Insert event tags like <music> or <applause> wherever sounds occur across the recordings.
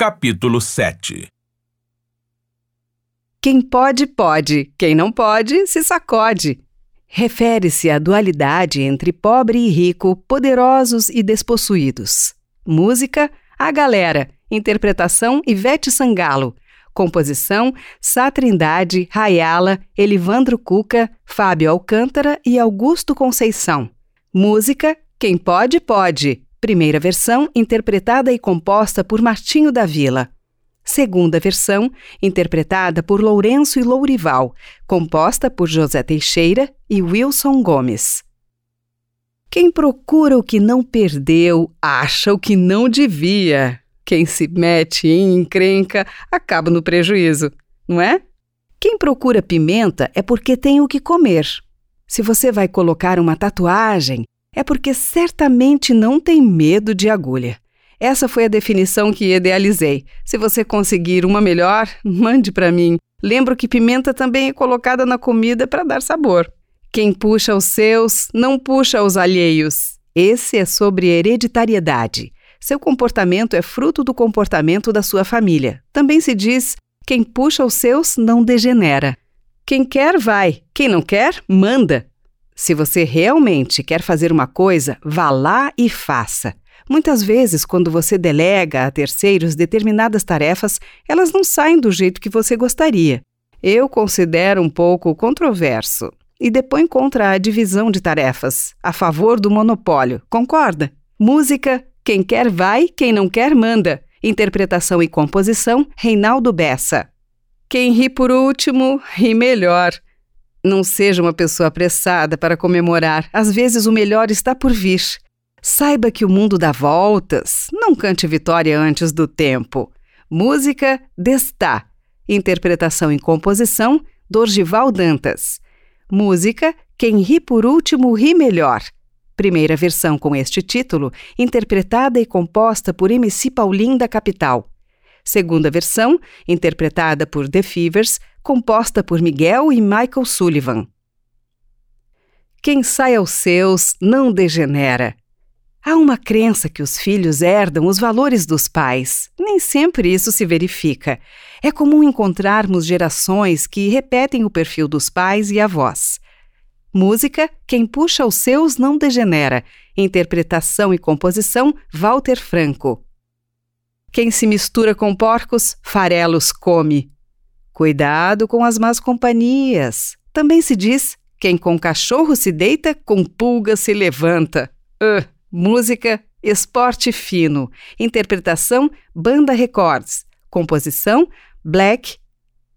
Capítulo 7 Quem pode, pode. Quem não pode, se sacode. Refere-se à dualidade entre pobre e rico, poderosos e despossuídos. Música, A Galera. Interpretação, Ivete Sangalo. Composição, Sá Trindade, Rayala, Elivandro Cuca, Fábio Alcântara e Augusto Conceição. Música, Quem Pode, Pode. Primeira versão, interpretada e composta por Martinho da Vila. Segunda versão, interpretada por Lourenço e Lourival, composta por José Teixeira e Wilson Gomes. Quem procura o que não perdeu, acha o que não devia. Quem se mete em encrenca acaba no prejuízo, não é? Quem procura pimenta é porque tem o que comer. Se você vai colocar uma tatuagem, é porque certamente não tem medo de agulha. Essa foi a definição que idealizei. Se você conseguir uma melhor, <laughs> mande para mim. Lembro que pimenta também é colocada na comida para dar sabor. Quem puxa os seus, não puxa os alheios. Esse é sobre hereditariedade. Seu comportamento é fruto do comportamento da sua família. Também se diz: quem puxa os seus não degenera. Quem quer, vai. Quem não quer, manda. Se você realmente quer fazer uma coisa, vá lá e faça. Muitas vezes, quando você delega a terceiros determinadas tarefas, elas não saem do jeito que você gostaria. Eu considero um pouco controverso e depõe contra a divisão de tarefas, a favor do monopólio. Concorda? Música, quem quer vai, quem não quer manda. Interpretação e composição, Reinaldo Bessa. Quem ri por último, ri melhor. Não seja uma pessoa apressada para comemorar, às vezes o melhor está por vir. Saiba que o mundo dá voltas, não cante vitória antes do tempo. Música Destá. Interpretação e composição Dorgival Dantas. Música Quem ri por último ri melhor. Primeira versão com este título, interpretada e composta por MC Paulinho da Capital. Segunda versão, interpretada por The Fevers, composta por Miguel e Michael Sullivan. Quem sai aos seus não degenera. Há uma crença que os filhos herdam os valores dos pais. Nem sempre isso se verifica. É comum encontrarmos gerações que repetem o perfil dos pais e avós. Música Quem puxa os seus não degenera. Interpretação e composição Walter Franco. Quem se mistura com porcos, farelos come. Cuidado com as más companhias. Também se diz: quem com cachorro se deita, com pulga se levanta. Uh, música, esporte fino. Interpretação: Banda Records. Composição: Black,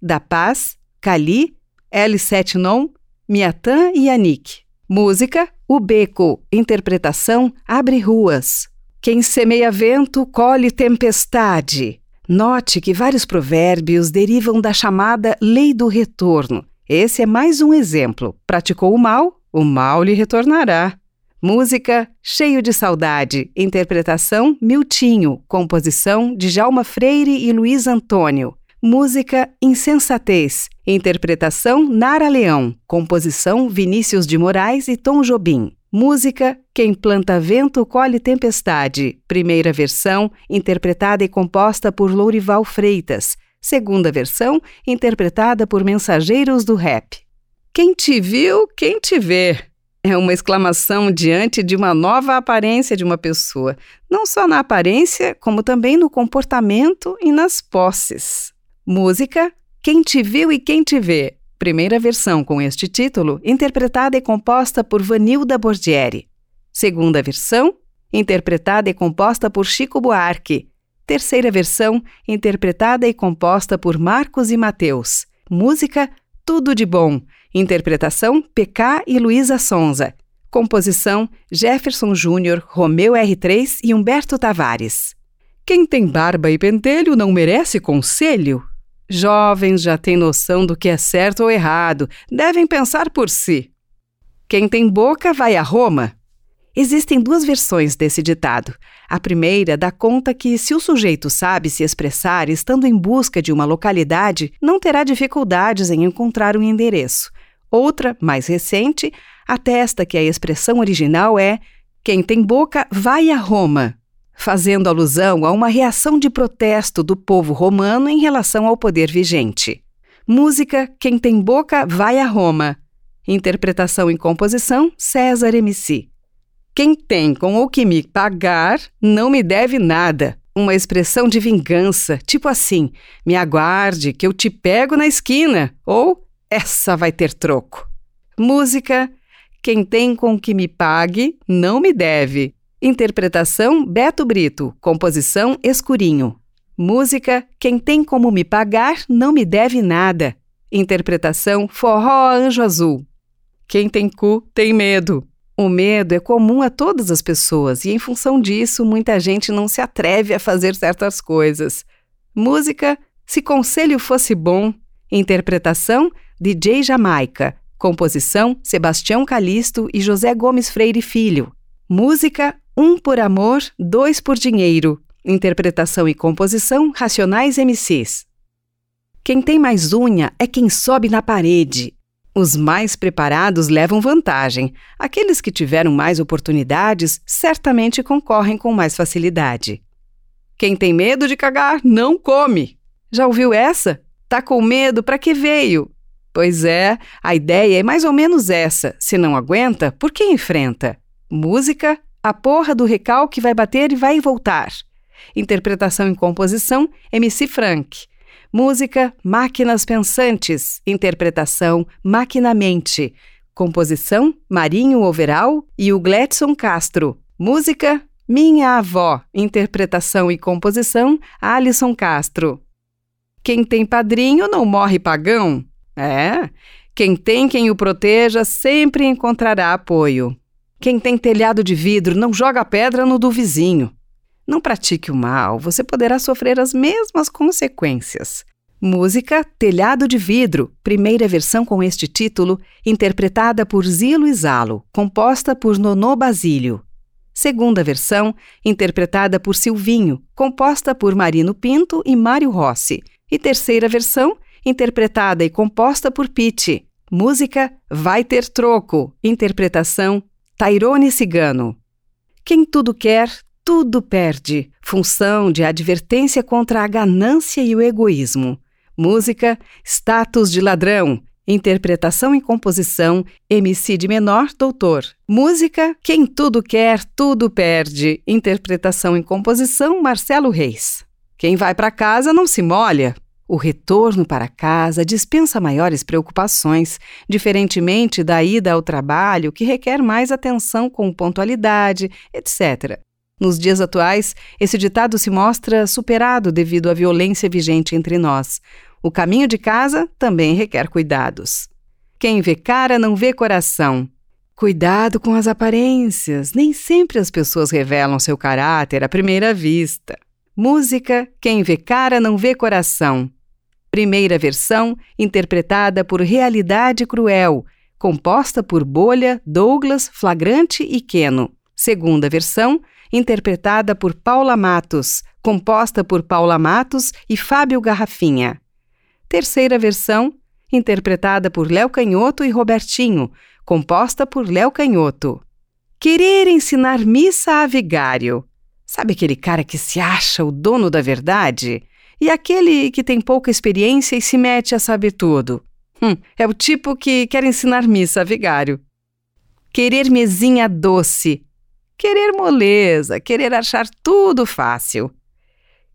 Da Paz, Cali, L7 Non, Miatan e Anik. Música: O Beco. Interpretação: Abre Ruas. Quem semeia vento, colhe tempestade. Note que vários provérbios derivam da chamada lei do retorno. Esse é mais um exemplo. Praticou o mal, o mal lhe retornará. Música Cheio de Saudade, interpretação Miltinho, composição de Jalma Freire e Luiz Antônio. Música Insensatez, interpretação Nara Leão, composição Vinícius de Moraes e Tom Jobim. Música Quem Planta Vento Colhe Tempestade, primeira versão, interpretada e composta por Lourival Freitas, segunda versão, interpretada por Mensageiros do Rap. Quem te viu, quem te vê. É uma exclamação diante de uma nova aparência de uma pessoa, não só na aparência, como também no comportamento e nas posses. Música Quem te viu e quem te vê, primeira versão com este título, interpretada e composta por Vanilda Bordieri. Segunda versão, interpretada e composta por Chico Buarque. Terceira versão, interpretada e composta por Marcos e Mateus. Música Tudo de Bom. Interpretação PK e Luísa Sonza. Composição Jefferson Júnior, Romeu R3 e Humberto Tavares. Quem tem barba e pentelho não merece conselho? Jovens já têm noção do que é certo ou errado, devem pensar por si. Quem tem boca vai a Roma. Existem duas versões desse ditado. A primeira dá conta que, se o sujeito sabe se expressar estando em busca de uma localidade, não terá dificuldades em encontrar um endereço. Outra, mais recente, atesta que a expressão original é: quem tem boca vai a Roma. Fazendo alusão a uma reação de protesto do povo romano em relação ao poder vigente. Música Quem tem boca vai a Roma. Interpretação e composição César MC. Quem tem com o que me pagar não me deve nada. Uma expressão de vingança, tipo assim: me aguarde que eu te pego na esquina, ou essa vai ter troco. Música Quem tem com que me pague não me deve. Interpretação Beto Brito, composição Escurinho. Música Quem tem como me pagar não me deve nada. Interpretação Forró Anjo Azul. Quem tem cu tem medo. O medo é comum a todas as pessoas e, em função disso, muita gente não se atreve a fazer certas coisas. Música Se Conselho Fosse Bom. Interpretação DJ Jamaica. Composição Sebastião Calisto e José Gomes Freire Filho. Música Um por Amor, Dois por Dinheiro. Interpretação e composição Racionais MCs. Quem tem mais unha é quem sobe na parede. Os mais preparados levam vantagem. Aqueles que tiveram mais oportunidades certamente concorrem com mais facilidade. Quem tem medo de cagar não come. Já ouviu essa? Tá com medo para que veio? Pois é, a ideia é mais ou menos essa. Se não aguenta, por que enfrenta? Música, a porra do recalque vai bater e vai voltar. Interpretação e composição, MC Frank. Música Máquinas Pensantes, interpretação Maquinamente. Composição Marinho Overal e o Gledson Castro. Música Minha Avó, interpretação e composição Alisson Castro. Quem tem padrinho não morre pagão? É. Quem tem quem o proteja sempre encontrará apoio. Quem tem telhado de vidro não joga pedra no do vizinho. Não pratique o mal, você poderá sofrer as mesmas consequências. Música Telhado de Vidro, primeira versão com este título, interpretada por Zilo e Zalo, composta por Nonô Basílio. Segunda versão, interpretada por Silvinho, composta por Marino Pinto e Mário Rossi. E terceira versão, interpretada e composta por Pete. Música Vai Ter Troco, interpretação Tairone Cigano. Quem tudo quer, tudo perde. Função de advertência contra a ganância e o egoísmo. Música Status de Ladrão. Interpretação e composição MC de menor doutor. Música Quem tudo quer, tudo perde. Interpretação e composição Marcelo Reis. Quem vai para casa não se molha. O retorno para casa dispensa maiores preocupações, diferentemente da ida ao trabalho, que requer mais atenção com pontualidade, etc. Nos dias atuais, esse ditado se mostra superado devido à violência vigente entre nós. O caminho de casa também requer cuidados. Quem vê cara não vê coração. Cuidado com as aparências. Nem sempre as pessoas revelam seu caráter à primeira vista. Música Quem vê cara não vê coração. Primeira versão, interpretada por Realidade Cruel, composta por Bolha, Douglas, Flagrante e Queno. Segunda versão, interpretada por Paula Matos, composta por Paula Matos e Fábio Garrafinha. Terceira versão, interpretada por Léo Canhoto e Robertinho, composta por Léo Canhoto. Querer ensinar missa a vigário. Sabe aquele cara que se acha o dono da verdade? E aquele que tem pouca experiência e se mete a saber tudo? Hum, é o tipo que quer ensinar missa vigário. Querer mesinha doce, Querer moleza, querer achar tudo fácil.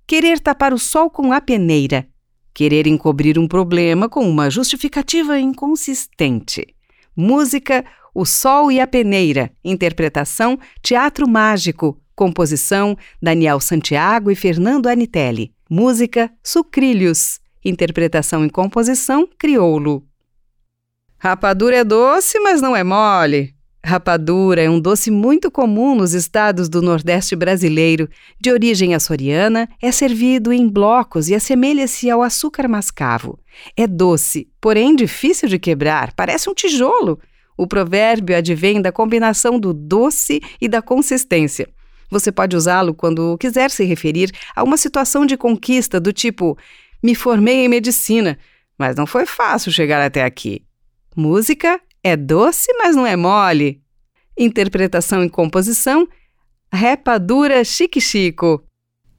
Querer tapar o sol com a peneira. Querer encobrir um problema com uma justificativa inconsistente. Música O Sol e a Peneira. Interpretação Teatro Mágico. Composição Daniel Santiago e Fernando Anitelli. Música Sucrilhos. Interpretação e composição Crioulo. Rapadura é doce, mas não é mole. Rapadura é um doce muito comum nos estados do Nordeste brasileiro. De origem açoriana, é servido em blocos e assemelha-se ao açúcar mascavo. É doce, porém difícil de quebrar, parece um tijolo. O provérbio advém da combinação do doce e da consistência. Você pode usá-lo quando quiser se referir a uma situação de conquista do tipo: me formei em medicina, mas não foi fácil chegar até aqui. Música é doce, mas não é mole. Interpretação e composição: Rapadura Chique Chico.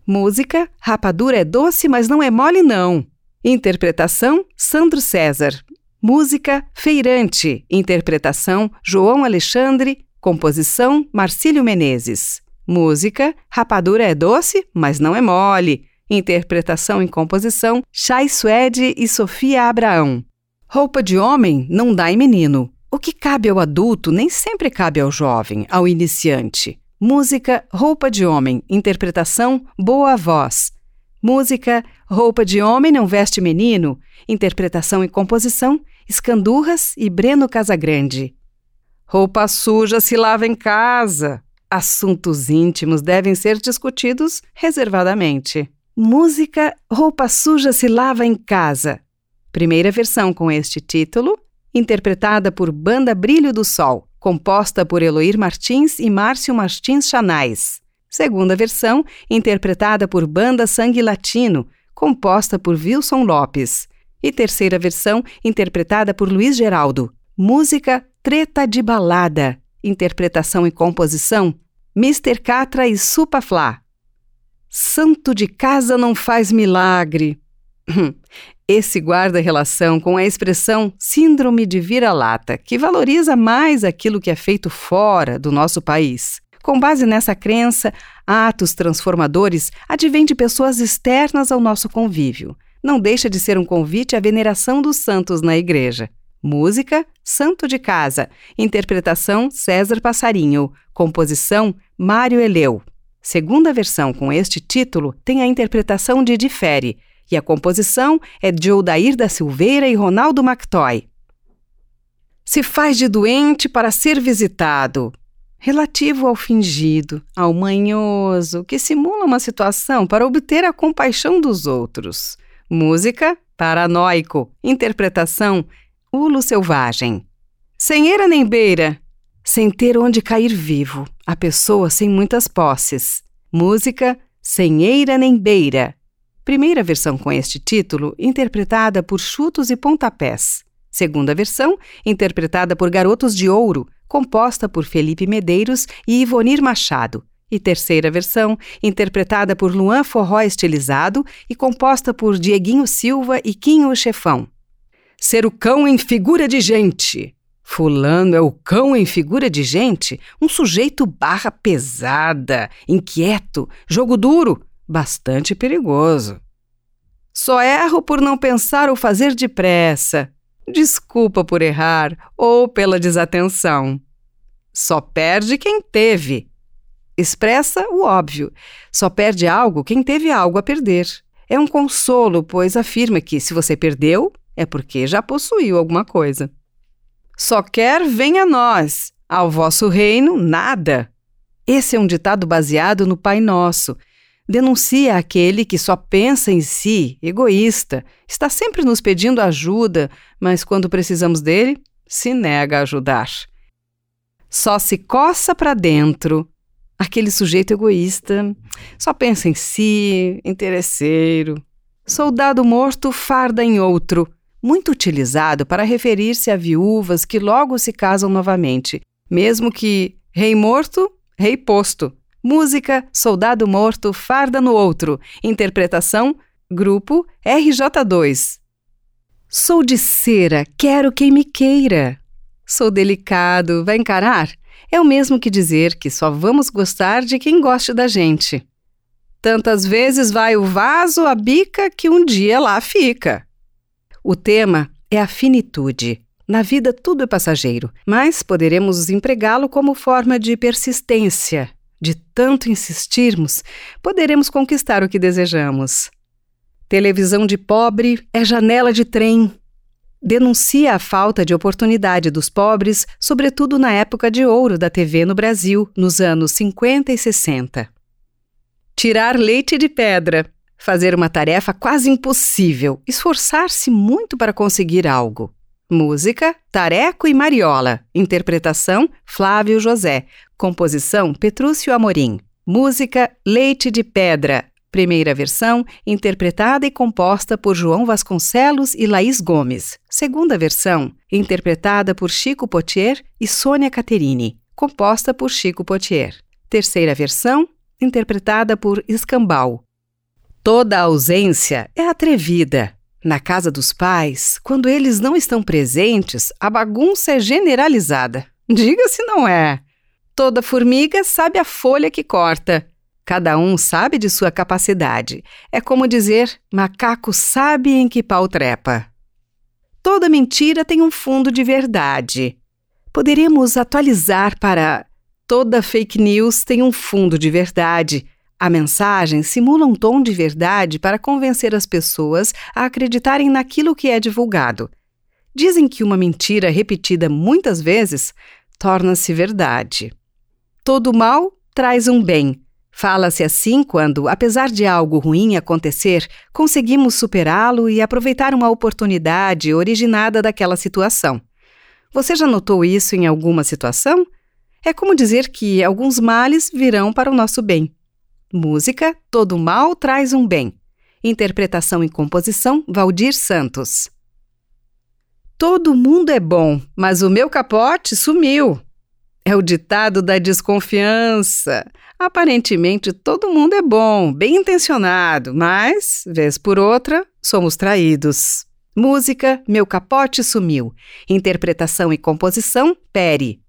Música: Rapadura é doce, mas não é mole, não. Interpretação: Sandro César. Música: Feirante. Interpretação: João Alexandre. Composição: Marcílio Menezes. Música: Rapadura é doce, mas não é mole. Interpretação e composição: Chay Suede e Sofia Abraão. Roupa de homem não dá em menino. O que cabe ao adulto nem sempre cabe ao jovem, ao iniciante. Música Roupa de Homem, interpretação Boa Voz. Música Roupa de Homem Não Veste Menino, interpretação e composição Escandurras e Breno Casagrande. Roupa suja se lava em casa. Assuntos íntimos devem ser discutidos reservadamente. Música Roupa suja se lava em casa. Primeira versão com este título, interpretada por Banda Brilho do Sol composta por Eloir Martins e Márcio Martins Chanais. Segunda versão, interpretada por Banda Sangue Latino, composta por Wilson Lopes. E terceira versão, interpretada por Luiz Geraldo. Música Treta de Balada. Interpretação e composição, Mr. Catra e Supaflá. Santo de casa não faz milagre. Esse guarda relação com a expressão síndrome de vira-lata, que valoriza mais aquilo que é feito fora do nosso país. Com base nessa crença, atos transformadores advêm de pessoas externas ao nosso convívio. Não deixa de ser um convite à veneração dos santos na igreja. Música: Santo de Casa. Interpretação: César Passarinho. Composição: Mário Eleu. Segunda versão com este título tem a interpretação de Difere e a composição é de Odair da Silveira e Ronaldo Mactoy. Se faz de doente para ser visitado. Relativo ao fingido, ao manhoso, que simula uma situação para obter a compaixão dos outros. Música, paranoico. Interpretação, ulo selvagem. Sem eira nem beira, sem ter onde cair vivo, a pessoa sem muitas posses. Música, sem eira nem beira. Primeira versão com este título, interpretada por Chutos e Pontapés. Segunda versão, interpretada por Garotos de Ouro, composta por Felipe Medeiros e Ivonir Machado. E terceira versão, interpretada por Luan Forró Estilizado e composta por Dieguinho Silva e Quinho Chefão. Ser o cão em figura de gente. Fulano é o cão em figura de gente, um sujeito barra pesada, inquieto, jogo duro, bastante perigoso. Só erro por não pensar ou fazer depressa. Desculpa por errar ou pela desatenção. Só perde quem teve. Expressa o óbvio. Só perde algo quem teve algo a perder. É um consolo, pois afirma que se você perdeu, é porque já possuiu alguma coisa. Só quer venha a nós, ao vosso reino nada. Esse é um ditado baseado no Pai Nosso, denuncia aquele que só pensa em si, egoísta, está sempre nos pedindo ajuda, mas quando precisamos dele, se nega a ajudar. Só se coça para dentro. Aquele sujeito egoísta só pensa em si, interesseiro. Soldado morto farda em outro, muito utilizado para referir-se a viúvas que logo se casam novamente, mesmo que rei morto, rei posto. Música Soldado Morto, Farda no Outro. Interpretação Grupo RJ2. Sou de cera, quero quem me queira. Sou delicado, vai encarar? É o mesmo que dizer que só vamos gostar de quem goste da gente. Tantas vezes vai o vaso, a bica, que um dia lá fica. O tema é a finitude. Na vida tudo é passageiro, mas poderemos empregá-lo como forma de persistência, de tanto insistirmos, poderemos conquistar o que desejamos. Televisão de pobre é janela de trem. Denuncia a falta de oportunidade dos pobres, sobretudo na época de ouro da TV no Brasil, nos anos 50 e 60. Tirar leite de pedra. Fazer uma tarefa quase impossível, esforçar-se muito para conseguir algo. Música: Tareco e Mariola. Interpretação: Flávio José. Composição: Petrúcio Amorim. Música: Leite de Pedra. Primeira versão, interpretada e composta por João Vasconcelos e Laís Gomes. Segunda versão, interpretada por Chico Potier e Sônia Caterini, composta por Chico Potier. terceira versão, interpretada por Escambau. Toda ausência é atrevida. Na casa dos pais, quando eles não estão presentes, a bagunça é generalizada. Diga se não é. Toda formiga sabe a folha que corta. Cada um sabe de sua capacidade. É como dizer: macaco sabe em que pau trepa. Toda mentira tem um fundo de verdade. Poderemos atualizar para toda fake news tem um fundo de verdade. A mensagem simula um tom de verdade para convencer as pessoas a acreditarem naquilo que é divulgado. Dizem que uma mentira repetida muitas vezes torna-se verdade. Todo mal traz um bem. Fala-se assim quando, apesar de algo ruim acontecer, conseguimos superá-lo e aproveitar uma oportunidade originada daquela situação. Você já notou isso em alguma situação? É como dizer que alguns males virão para o nosso bem. Música Todo Mal Traz um Bem. Interpretação e composição Valdir Santos. Todo mundo é bom, mas o meu capote sumiu. É o ditado da desconfiança. Aparentemente todo mundo é bom, bem intencionado, mas, vez por outra, somos traídos. Música Meu Capote Sumiu. Interpretação e composição Peri.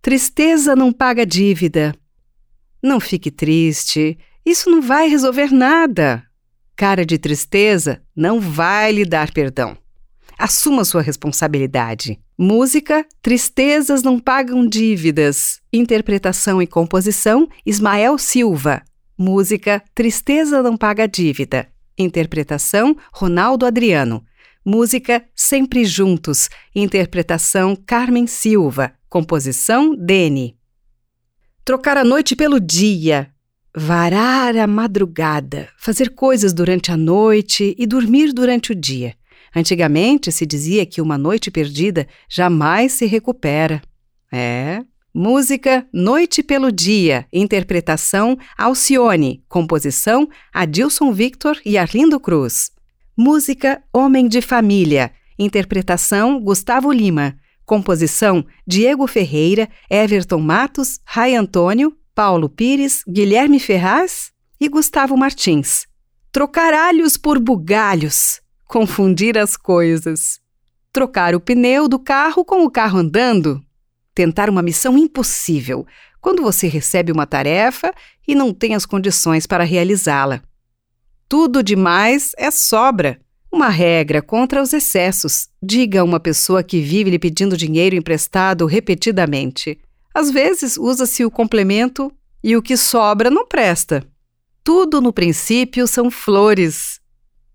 Tristeza não paga dívida. Não fique triste, isso não vai resolver nada. Cara de tristeza não vai lhe dar perdão. Assuma sua responsabilidade. Música Tristezas não pagam dívidas. Interpretação e composição Ismael Silva. Música Tristeza não paga dívida. Interpretação Ronaldo Adriano. Música Sempre Juntos. Interpretação Carmen Silva. Composição Dene. Trocar a noite pelo dia. Varar a madrugada. Fazer coisas durante a noite e dormir durante o dia. Antigamente se dizia que uma noite perdida jamais se recupera. É. Música Noite pelo Dia, interpretação Alcione, composição Adilson Victor e Arlindo Cruz. Música Homem de Família, interpretação Gustavo Lima, Composição: Diego Ferreira, Everton Matos, Rai Antônio, Paulo Pires, Guilherme Ferraz e Gustavo Martins. Trocar alhos por bugalhos. Confundir as coisas. Trocar o pneu do carro com o carro andando. Tentar uma missão impossível quando você recebe uma tarefa e não tem as condições para realizá-la. Tudo demais é sobra. Uma regra contra os excessos. Diga a uma pessoa que vive lhe pedindo dinheiro emprestado repetidamente. Às vezes usa-se o complemento e o que sobra não presta. Tudo no princípio são flores.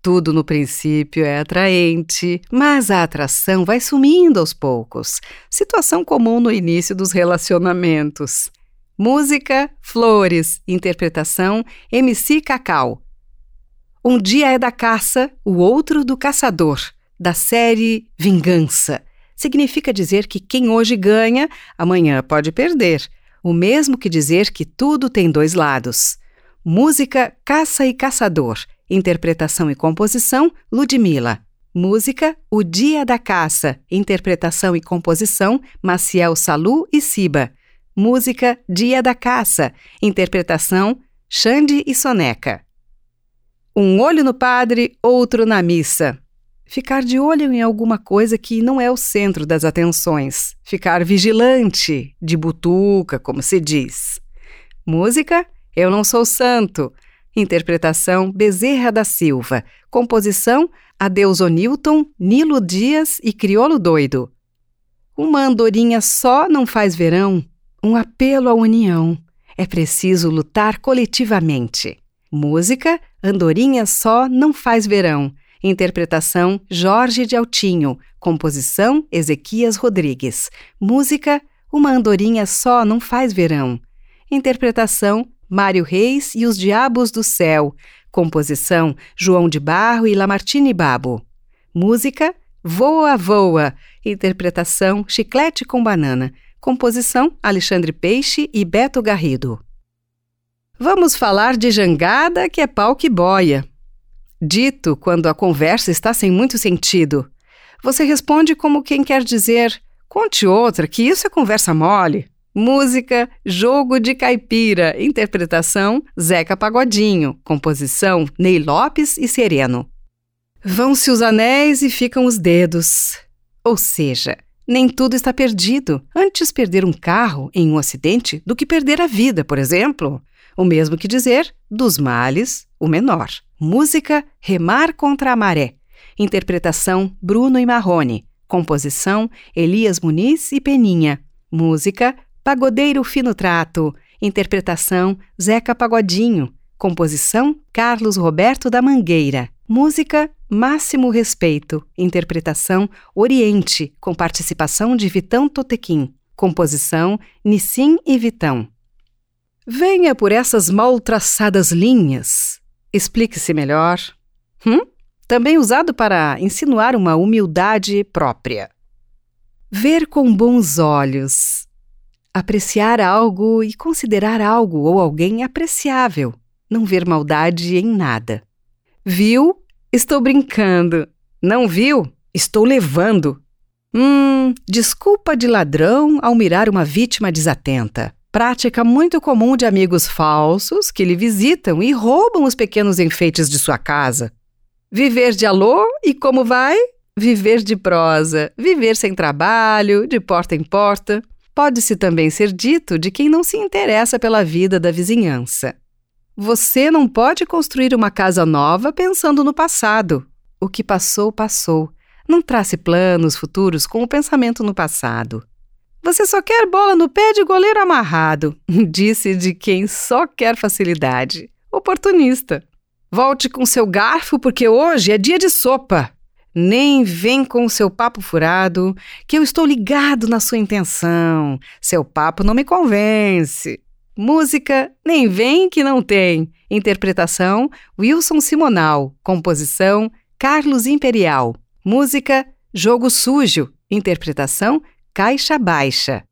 Tudo no princípio é atraente, mas a atração vai sumindo aos poucos. Situação comum no início dos relacionamentos. Música, flores, interpretação, MC Cacau. Um dia é da caça, o outro do caçador, da série Vingança. Significa dizer que quem hoje ganha, amanhã pode perder. O mesmo que dizer que tudo tem dois lados. Música Caça e Caçador. Interpretação e composição Ludmilla. Música O Dia da Caça. Interpretação e composição Maciel Salu e Siba. Música Dia da Caça. Interpretação Xande e Soneca. Um olho no padre, outro na missa. Ficar de olho em alguma coisa que não é o centro das atenções. Ficar vigilante, de butuca, como se diz. Música Eu Não Sou Santo. Interpretação Bezerra da Silva. Composição Adeuso Newton, Nilo Dias e Criolo Doido. Uma andorinha só não faz verão. Um apelo à união. É preciso lutar coletivamente. Música Andorinha só não faz verão. Interpretação Jorge de Altinho. Composição Ezequias Rodrigues. Música Uma andorinha só não faz verão. Interpretação Mário Reis e os Diabos do Céu. Composição João de Barro e Lamartine Babo. Música Voa Voa. Interpretação Chiclete com Banana. Composição Alexandre Peixe e Beto Garrido. Vamos falar de jangada, que é pau que boia. Dito quando a conversa está sem muito sentido. Você responde como quem quer dizer: conte outra, que isso é conversa mole. Música Jogo de Caipira, interpretação Zeca Pagodinho, composição Ney Lopes e Sereno. Vão-se os anéis e ficam os dedos. Ou seja, nem tudo está perdido. Antes perder um carro em um acidente do que perder a vida, por exemplo. O mesmo que dizer dos males, o menor. Música Remar contra a Maré. Interpretação Bruno e Marrone. Composição Elias Muniz e Peninha. Música Pagodeiro Fino Trato. Interpretação Zeca Pagodinho. Composição Carlos Roberto da Mangueira. Música Máximo Respeito. Interpretação Oriente, com participação de Vitão Totequim. Composição Nissim e Vitão. Venha por essas mal traçadas linhas. Explique-se melhor. Hum? Também usado para insinuar uma humildade própria. Ver com bons olhos apreciar algo e considerar algo ou alguém apreciável, não ver maldade em nada. Viu? Estou brincando. Não viu? Estou levando. Hum, desculpa de ladrão ao mirar uma vítima desatenta. Prática muito comum de amigos falsos que lhe visitam e roubam os pequenos enfeites de sua casa. Viver de alô e como vai? Viver de prosa, viver sem trabalho, de porta em porta pode-se também ser dito de quem não se interessa pela vida da vizinhança. Você não pode construir uma casa nova pensando no passado. O que passou, passou. Não trace planos futuros com o pensamento no passado. Você só quer bola no pé de goleiro amarrado, <laughs> disse de quem só quer facilidade. Oportunista. Volte com seu garfo porque hoje é dia de sopa. Nem vem com o seu papo furado, que eu estou ligado na sua intenção. Seu papo não me convence. Música Nem Vem Que Não Tem. Interpretação Wilson Simonal. Composição Carlos Imperial. Música Jogo Sujo. Interpretação Caixa Baixa.